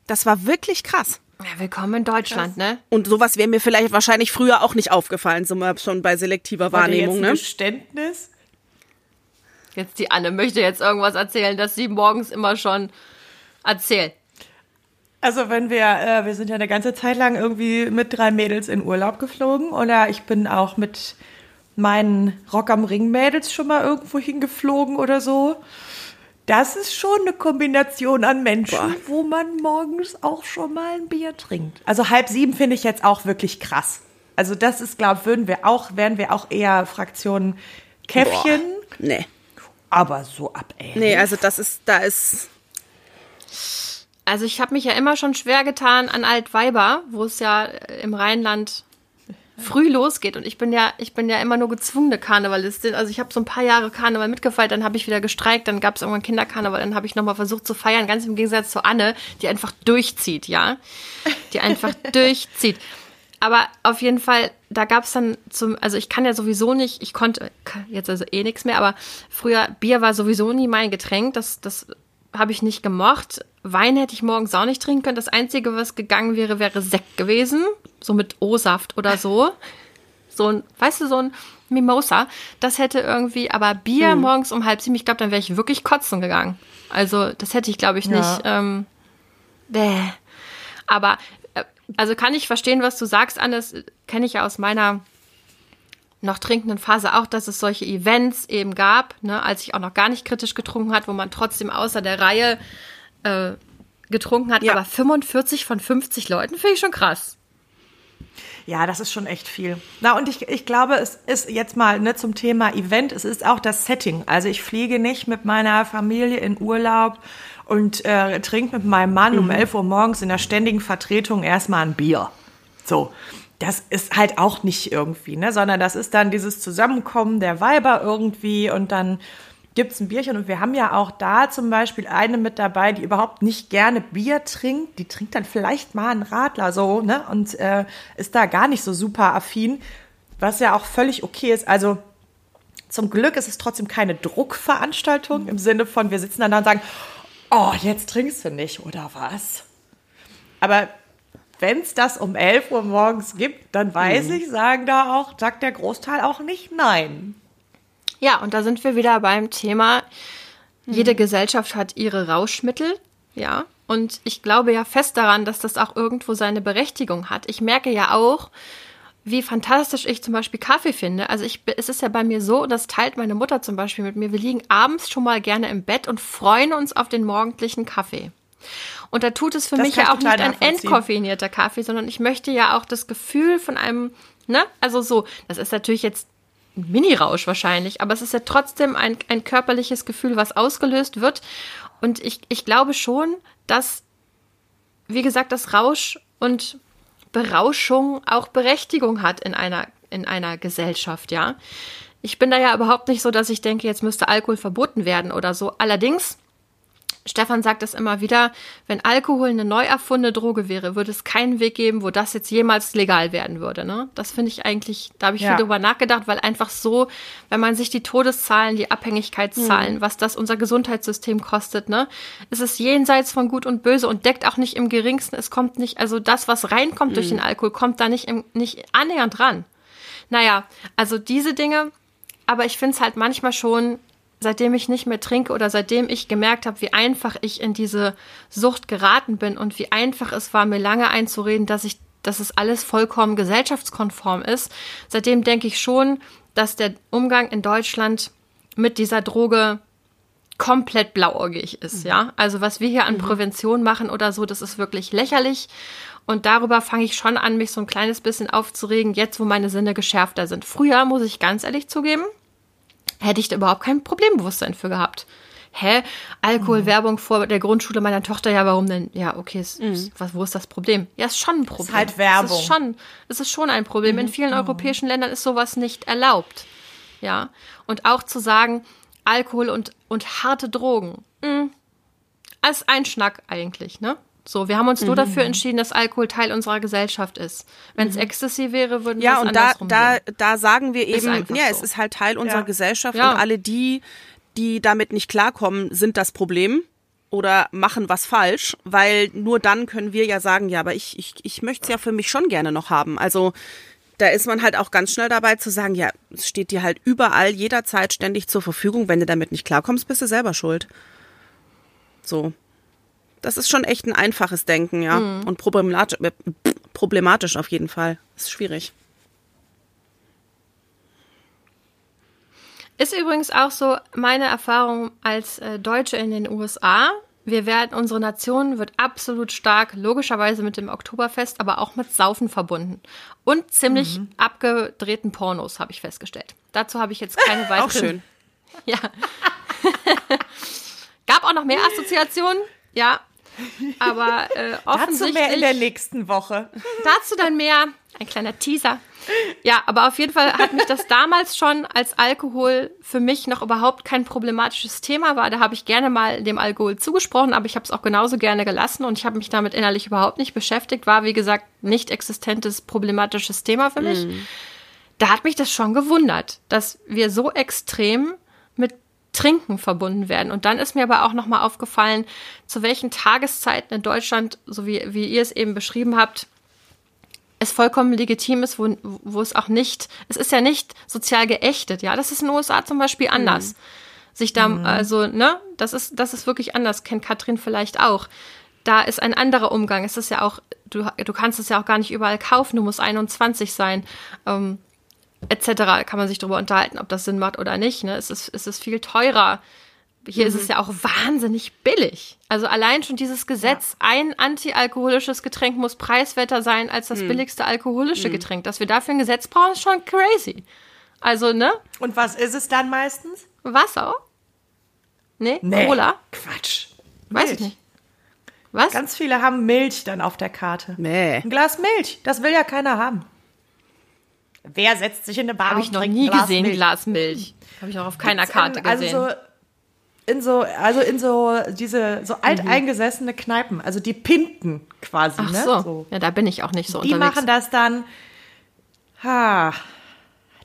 Das war wirklich krass. Ja, willkommen in Deutschland, ne? Und sowas wäre mir vielleicht wahrscheinlich früher auch nicht aufgefallen, sind wir schon bei selektiver War Wahrnehmung, jetzt ein ne? Geständnis? Jetzt die Anne möchte jetzt irgendwas erzählen, dass sie morgens immer schon erzählt. Also wenn wir, äh, wir sind ja eine ganze Zeit lang irgendwie mit drei Mädels in Urlaub geflogen oder ich bin auch mit meinen Rock am Ring Mädels schon mal irgendwo hingeflogen oder so. Das ist schon eine Kombination an Menschen, Boah. wo man morgens auch schon mal ein Bier trinkt. Also halb sieben finde ich jetzt auch wirklich krass. Also das ist, glaube würden wir auch, wären wir auch eher Fraktion Käffchen, Nee. aber so ab elf. Nee, also das ist, da ist. Also ich habe mich ja immer schon schwer getan an Altweiber, wo es ja im Rheinland früh losgeht und ich bin ja ich bin ja immer nur gezwungene Karnevalistin. Also ich habe so ein paar Jahre Karneval mitgefeiert, dann habe ich wieder gestreikt, dann gab es irgendwann Kinderkarneval, dann habe ich nochmal versucht zu feiern, ganz im Gegensatz zu Anne, die einfach durchzieht, ja, die einfach durchzieht. Aber auf jeden Fall, da gab es dann zum, also ich kann ja sowieso nicht, ich konnte jetzt also eh nichts mehr, aber früher Bier war sowieso nie mein Getränk, das das habe ich nicht gemocht. Wein hätte ich morgens auch nicht trinken können. Das Einzige, was gegangen wäre, wäre Sekt gewesen. So mit O-Saft oder so. So ein, weißt du, so ein Mimosa. Das hätte irgendwie, aber Bier morgens um halb sieben, ich glaube, dann wäre ich wirklich kotzen gegangen. Also, das hätte ich, glaube ich, nicht. Ähm, bäh. Aber, äh, also kann ich verstehen, was du sagst, Anne. Das kenne ich ja aus meiner noch trinkenden Phase auch, dass es solche Events eben gab, ne, als ich auch noch gar nicht kritisch getrunken hat, wo man trotzdem außer der Reihe äh, getrunken hat. Ja. Aber 45 von 50 Leuten finde ich schon krass. Ja, das ist schon echt viel. Na, und ich, ich glaube, es ist jetzt mal ne, zum Thema Event, es ist auch das Setting. Also ich fliege nicht mit meiner Familie in Urlaub und äh, trinke mit meinem Mann um 11 Uhr morgens in der ständigen Vertretung erstmal ein Bier. So. Das ist halt auch nicht irgendwie, ne, sondern das ist dann dieses Zusammenkommen der Weiber irgendwie und dann gibt's ein Bierchen und wir haben ja auch da zum Beispiel eine mit dabei, die überhaupt nicht gerne Bier trinkt. Die trinkt dann vielleicht mal einen Radler so, ne? Und äh, ist da gar nicht so super affin, was ja auch völlig okay ist. Also zum Glück ist es trotzdem keine Druckveranstaltung im Sinne von, wir sitzen dann da und sagen, oh, jetzt trinkst du nicht, oder was? Aber wenn es das um 11 Uhr morgens gibt, dann weiß ich, sagen da auch, sagt der Großteil auch nicht nein. Ja, und da sind wir wieder beim Thema, jede Gesellschaft hat ihre Rauschmittel, ja. Und ich glaube ja fest daran, dass das auch irgendwo seine Berechtigung hat. Ich merke ja auch, wie fantastisch ich zum Beispiel Kaffee finde. Also ich, es ist ja bei mir so, und das teilt meine Mutter zum Beispiel mit mir. Wir liegen abends schon mal gerne im Bett und freuen uns auf den morgendlichen Kaffee. Und da tut es für Das mich ja auch nicht ein entkoffinierter Kaffee, sondern ich möchte ja auch das Gefühl von einem, ne, also so, das ist natürlich jetzt Mini-Rausch wahrscheinlich, aber es ist ja trotzdem ein, ein körperliches Gefühl, was ausgelöst wird. Und ich, ich glaube schon, dass, wie gesagt, das Rausch und Berauschung auch Berechtigung hat in einer, in einer Gesellschaft, ja. Ich bin da ja überhaupt nicht so, dass ich denke, jetzt müsste Alkohol verboten werden oder so. Allerdings, Stefan sagt es immer wieder, wenn Alkohol eine neu erfundene Droge wäre, würde es keinen Weg geben, wo das jetzt jemals legal werden würde. Ne? Das finde ich eigentlich, da habe ich Ja. viel drüber nachgedacht, weil einfach so, wenn man sich die Todeszahlen, die Abhängigkeitszahlen, was das unser Gesundheitssystem kostet, ne, ist es jenseits von Gut und Böse und deckt auch nicht im geringsten, es kommt nicht, also das, was reinkommt durch den Alkohol, kommt da nicht, im, nicht annähernd ran. Naja, also diese Dinge, aber ich finde es halt manchmal schon, seitdem ich nicht mehr trinke oder seitdem ich gemerkt habe, wie einfach ich in diese Sucht geraten bin und wie einfach es war, mir lange einzureden, dass ich, dass es alles vollkommen gesellschaftskonform ist, seitdem denke ich schon, dass der Umgang in Deutschland mit dieser Droge komplett blauäugig ist, ja. Also was wir hier an Prävention machen oder so, das ist wirklich lächerlich. Und darüber fange ich schon an, mich so ein kleines bisschen aufzuregen, jetzt wo meine Sinne geschärfter sind. Früher, muss ich ganz ehrlich zugeben, hätte ich da überhaupt kein Problembewusstsein für gehabt. Hä? Alkoholwerbung vor der Grundschule meiner Tochter, ja, warum denn? Ja, okay, es, was, wo ist das Problem? Ja, ist schon ein Problem. halt Werbung. Es ist schon, es ist schon ein Problem. In vielen europäischen Ländern ist sowas nicht erlaubt. Ja. Und auch zu sagen, Alkohol und, und harte Drogen, mh, als ein Schnack eigentlich, ne? So, wir haben uns nur dafür entschieden, dass Alkohol Teil unserer Gesellschaft ist. Wenn es Ecstasy wäre, würden wir Ja, es und da, andersrum da, sehen. da sagen wir eben, ja, so. es ist halt Teil unserer Ja. Gesellschaft Ja. und alle die, die damit nicht klarkommen, sind das Problem. oder machen was falsch, weil nur dann können wir ja sagen, ja, aber ich, ich, ich möchte es ja für mich schon gerne noch haben. Also da ist man halt auch ganz schnell dabei zu sagen, ja, es steht dir halt überall, jederzeit ständig zur Verfügung. Wenn du damit nicht klarkommst, bist du selber schuld. So. Das ist schon echt ein einfaches Denken, ja. Mhm. Und problematisch, äh, problematisch auf jeden Fall. Ist schwierig. Ist übrigens auch so meine Erfahrung als äh, Deutsche in den USA. Wir werden, unsere Nation wird absolut stark, logischerweise mit dem Oktoberfest, aber auch mit Saufen verbunden. Und ziemlich mhm. abgedrehten Pornos, habe ich festgestellt. Dazu habe ich jetzt keine weiteren. auch schön. Ja. Gab auch noch mehr Assoziationen, ja. Aber äh, offensichtlich. Dazu mehr in der nächsten Woche. Dazu dann mehr. Ein kleiner Teaser. Ja, aber auf jeden Fall hat mich das damals schon, als Alkohol für mich noch überhaupt kein problematisches Thema war. Da habe ich gerne mal dem Alkohol zugesprochen, aber ich habe es auch genauso gerne gelassen und ich habe mich damit innerlich überhaupt nicht beschäftigt. War, wie gesagt, nicht existentes problematisches Thema für mich. Mm. Da hat mich das schon gewundert, dass wir so extrem Trinken verbunden werden. Und dann ist mir aber auch nochmal aufgefallen, zu welchen Tageszeiten in Deutschland, so wie, wie ihr es eben beschrieben habt, es vollkommen legitim ist, wo, wo es auch nicht, es ist ja nicht sozial geächtet, ja. Das ist in den USA zum Beispiel mhm. anders. Mhm. Sich da, mhm. also, ne, das ist, das ist wirklich anders, kennt Katrin vielleicht auch. Da ist ein anderer Umgang. Es ist ja auch, du, du kannst es ja auch gar nicht überall kaufen, du musst 21 sein. Ähm, etc. kann man sich darüber unterhalten, ob das Sinn macht oder nicht. Ne? Es, ist, es ist viel teurer. Hier mhm. ist es mhm. ja auch wahnsinnig billig. Also allein schon dieses Gesetz, ja. ein antialkoholisches Getränk muss preiswerter sein als das mhm. billigste alkoholische mhm. Getränk. Dass wir dafür ein Gesetz brauchen, ist schon crazy. Also, ne? Und was ist es dann meistens? Wasser? Nee? nee. Cola? Quatsch. Weiß Milch. ich nicht. Was? Ganz viele haben Milch dann auf der Karte. Nee. Ein Glas Milch, das will ja keiner haben. Wer setzt sich in eine Bar Habe ich noch nie Glas gesehen, Milch? Glas Milch. Habe ich auch auf keiner Karte also gesehen. Also in so, also in so diese so alteingesessene Kneipen, also die Pinten quasi. Ach ne? so. so. ja, da bin ich auch nicht so die unterwegs. Die machen das dann. Ha,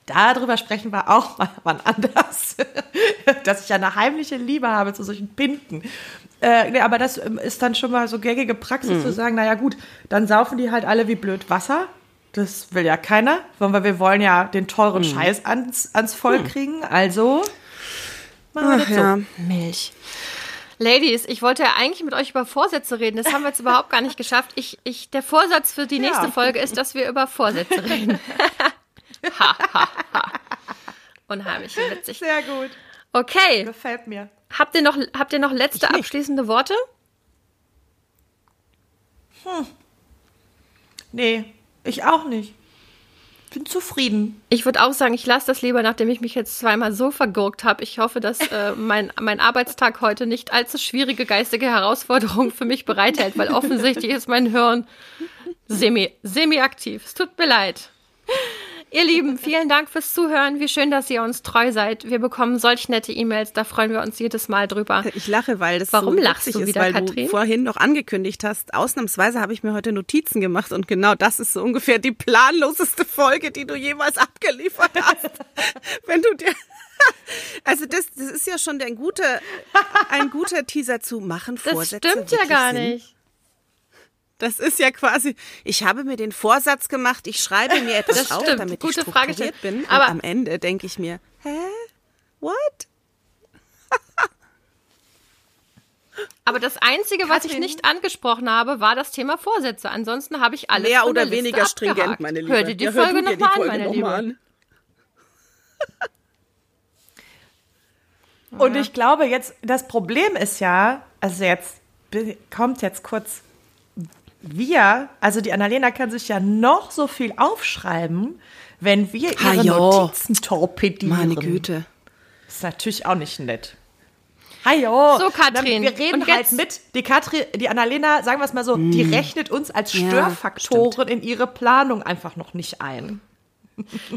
darüber sprechen wir auch mal wann anders, dass ich ja eine heimliche Liebe habe zu solchen Pinten. Äh, nee, aber das ähm, ist dann schon mal so gängige Praxis mhm. zu sagen, naja gut, dann saufen die halt alle wie blöd Wasser das will ja keiner, weil wir wollen ja den teuren hm. Scheiß ans, ans Volk hm. kriegen. Also machen wir so. Ja. Milch. Ladies, ich wollte ja eigentlich mit euch über Vorsätze reden. Das haben wir jetzt überhaupt gar nicht geschafft. Ich, ich, der Vorsatz für die nächste ja. Folge ist, dass wir über Vorsätze reden. ha, ha, ha. Unheimlich witzig. Sehr gut. Okay. Gefällt mir. Habt ihr noch, habt ihr noch letzte abschließende Worte? Hm. Nee, ich auch nicht. Bin zufrieden. Ich würde auch sagen, ich lasse das lieber, nachdem ich mich jetzt zweimal so vergurkt habe. Ich hoffe, dass äh, mein, mein Arbeitstag heute nicht allzu schwierige geistige Herausforderungen für mich bereithält, weil offensichtlich ist mein Hirn semi, semi-aktiv. Es tut mir leid. Ihr Lieben, vielen Dank fürs Zuhören. Wie schön, dass ihr uns treu seid. Wir bekommen solch nette E-Mails, da freuen wir uns jedes Mal drüber. Ich lache, weil das Warum so lachst du ist, wieder, weil Katrin? du vorhin noch angekündigt hast. Ausnahmsweise habe ich mir heute Notizen gemacht und genau das ist so ungefähr die planloseste Folge, die du jemals abgeliefert hast. Wenn du dir also das, das ist ja schon ein guter, ein guter Teaser zu machen. Vorsätze das stimmt ja gar Sinn? nicht. Das ist ja quasi, ich habe mir den Vorsatz gemacht, ich schreibe mir etwas das auf, stimmt. damit Gute ich strukturiert Frage bin. Aber und am Ende denke ich mir, hä? What? Aber das Einzige, Katrin, was ich nicht angesprochen habe, war das Thema Vorsätze. Ansonsten habe ich alles Mehr oder weniger Liste stringent, abgehakt. meine Liebe. Hör dir die ja, Folge nochmal an, meine Liebe. An. Und ich glaube jetzt, das Problem ist ja, also jetzt kommt jetzt kurz wir, also die Annalena kann sich ja noch so viel aufschreiben, wenn wir ihre ha, Notizen torpedieren. Meine Güte. Ist natürlich auch nicht nett. Hajo. So, Katrin. Wir reden und halt mit. Die Katrin, die Annalena, sagen wir es mal so, mm. die rechnet uns als Störfaktoren ja, in ihre Planung einfach noch nicht ein.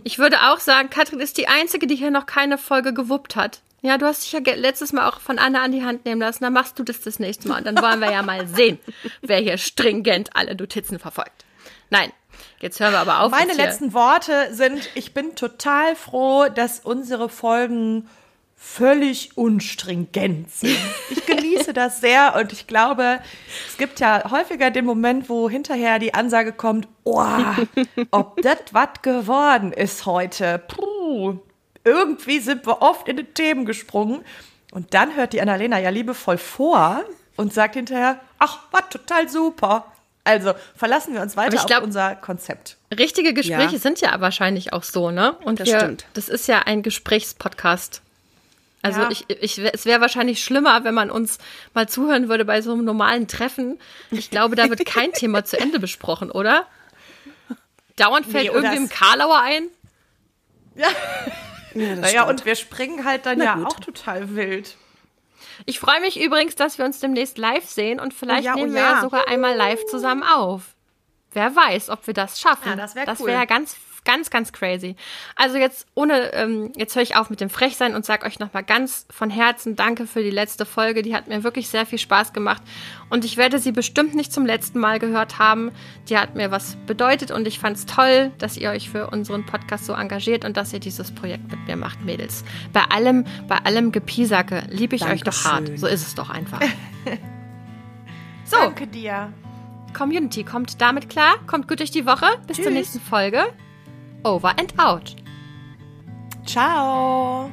Ich würde auch sagen, Katrin ist die Einzige, die hier noch keine Folge gewuppt hat. Ja, du hast dich ja letztes Mal auch von Anna an die Hand nehmen lassen. Dann machst du das das nächste Mal. Und dann wollen wir ja mal sehen, wer hier stringent alle Notizen verfolgt. Nein, jetzt hören wir aber auf. Meine letzten Worte sind, ich bin total froh, dass unsere Folgen völlig unstringent sind. Ich genieße das sehr und ich glaube, es gibt ja häufiger den Moment, wo hinterher die Ansage kommt, oh, ob das was geworden ist heute. Puh, irgendwie sind wir oft in die Themen gesprungen. Und dann hört die Annalena ja liebevoll vor und sagt hinterher, ach, war total super. Also verlassen wir uns weiter glaub, auf unser Konzept. Richtige Gespräche ja. sind ja wahrscheinlich auch so, ne? Und das wir, stimmt. Das ist ja ein Gesprächspodcast. Also ja. ich, ich, es wäre wahrscheinlich schlimmer, wenn man uns mal zuhören würde bei so einem normalen Treffen. Ich glaube, da wird kein Thema zu Ende besprochen, oder? Dauernd fällt nee, irgendwie im Karlauer ein. Ja. Ja naja, und wir springen halt dann Na ja gut. auch total wild. Ich freue mich übrigens, dass wir uns demnächst live sehen und vielleicht oh ja, nehmen oh ja. wir ja sogar einmal live zusammen auf. Wer weiß, ob wir das schaffen. Ja, das wäre cool. Das wäre ja ganz ganz, ganz crazy. Also jetzt ohne, ähm, jetzt höre ich auf mit dem Frechsein und sage euch nochmal ganz von Herzen Danke für die letzte Folge. Die hat mir wirklich sehr viel Spaß gemacht und ich werde sie bestimmt nicht zum letzten Mal gehört haben. Die hat mir was bedeutet und ich fand es toll, dass ihr euch für unseren Podcast so engagiert und dass ihr dieses Projekt mit mir macht, Mädels. Bei allem, bei allem Gepiesacke liebe ich Dankeschön. euch doch hart. So ist es doch einfach. so. Danke dir. Community kommt damit klar, kommt gut durch die Woche. Bis Tschüss. zur nächsten Folge. Over and out. Ciao.